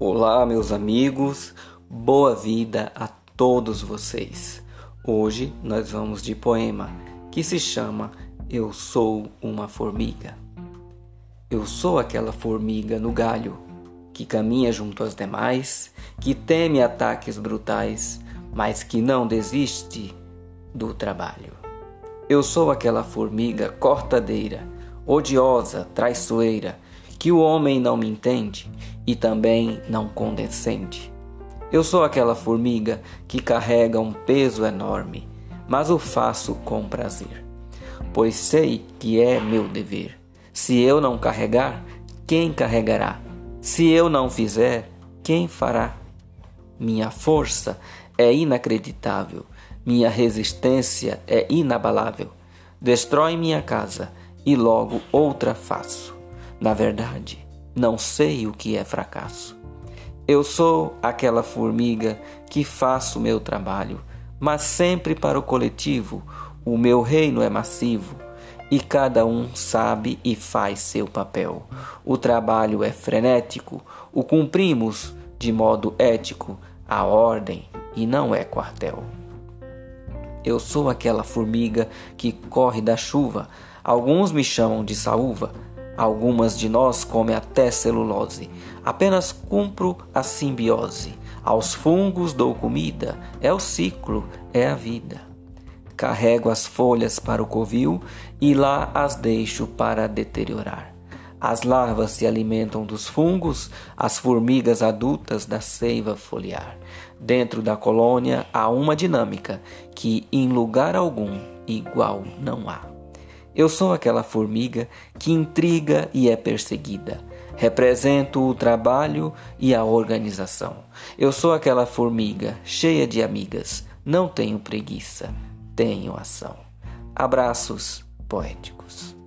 Olá, meus amigos, boa vida a todos vocês. Hoje nós vamos de poema que se chama Eu Sou uma Formiga. Eu sou aquela formiga no galho que caminha junto às demais, que teme ataques brutais, mas que não desiste do trabalho. Eu sou aquela formiga cortadeira, odiosa, traiçoeira que o homem não me entende e também não condescende. Eu sou aquela formiga que carrega um peso enorme, mas o faço com prazer, pois sei que é meu dever. Se eu não carregar, quem carregará? Se eu não fizer, quem fará? Minha força é inacreditável, minha resistência é inabalável. Destrói minha casa e logo outra faço. Na verdade, não sei o que é fracasso. Eu sou aquela formiga que faço meu trabalho, mas sempre para o coletivo. O meu reino é massivo e cada um sabe e faz seu papel. O trabalho é frenético, o cumprimos de modo ético, a ordem e não é quartel. Eu sou aquela formiga que corre da chuva. Alguns me chamam de saúva Algumas de nós comem até celulose. Apenas cumpro a simbiose. Aos fungos dou comida. É o ciclo, é a vida. Carrego as folhas para o covil e lá as deixo para deteriorar. As larvas se alimentam dos fungos, as formigas adultas da seiva foliar. Dentro da colônia há uma dinâmica que em lugar algum igual não há. Eu sou aquela formiga que intriga e é perseguida. Represento o trabalho e a organização. Eu sou aquela formiga cheia de amigas. Não tenho preguiça, tenho ação. Abraços poéticos.